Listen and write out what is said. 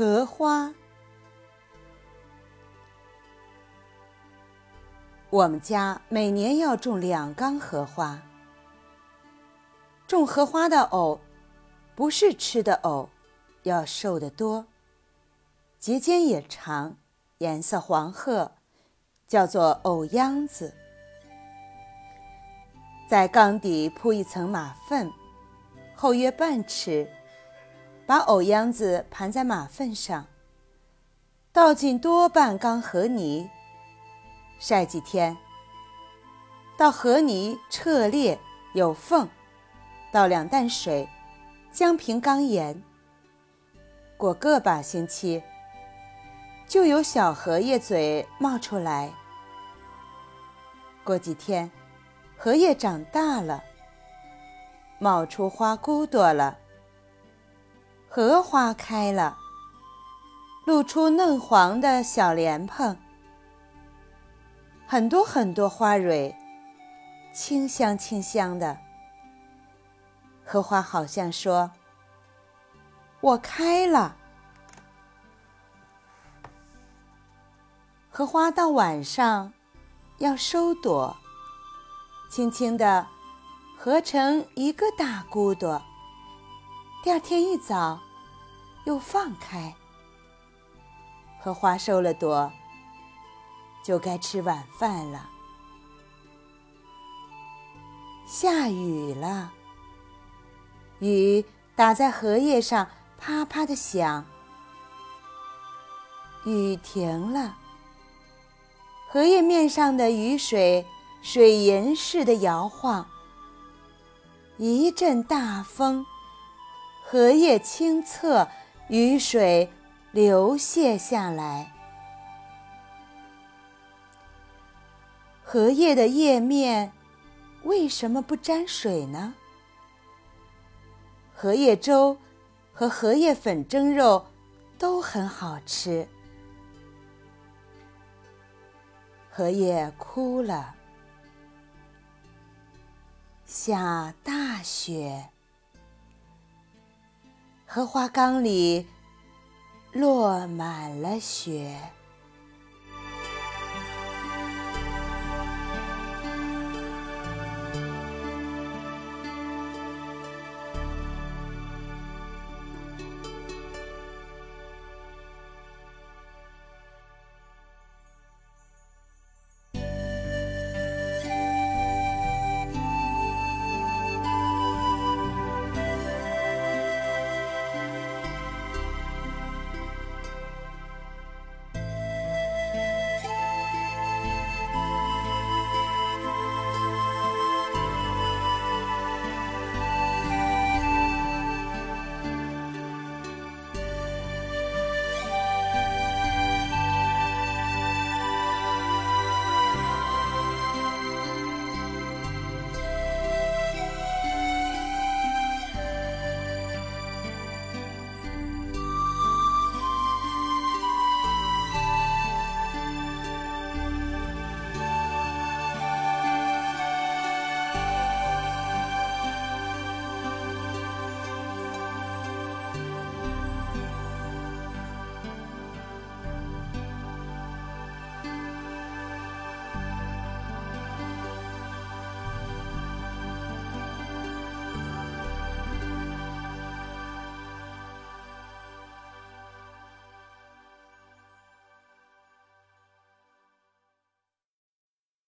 荷花。我们家每年要种两缸荷花。种荷花的藕，不是吃的藕，要瘦得多，节间也长，颜色黄褐，叫做藕秧子。在缸底铺一层马粪，厚约半尺，把藕秧子盘在马粪上，倒进多半缸河泥，晒几天，到河泥彻裂有缝。倒两担水，将平缸沿。过个把星期，就有小荷叶嘴冒出来。过几天，荷叶长大了，冒出花骨朵了。荷花开了，露出嫩黄的小莲蓬，很多很多花蕊，清香清香的。荷花好像说：“我开了。”荷花到晚上要收朵，轻轻地合成一个大骨朵。第二天一早又放开。荷花收了朵，就该吃晚饭了。下雨了。雨打在荷叶上，啪啪的响。雨停了，荷叶面上的雨水水银似的摇晃。一阵大风，荷叶清澈，雨水流泻下来。荷叶的叶面为什么不沾水呢？荷叶粥和荷叶粉蒸肉都很好吃。荷叶枯了，下大雪，荷花缸里落满了雪。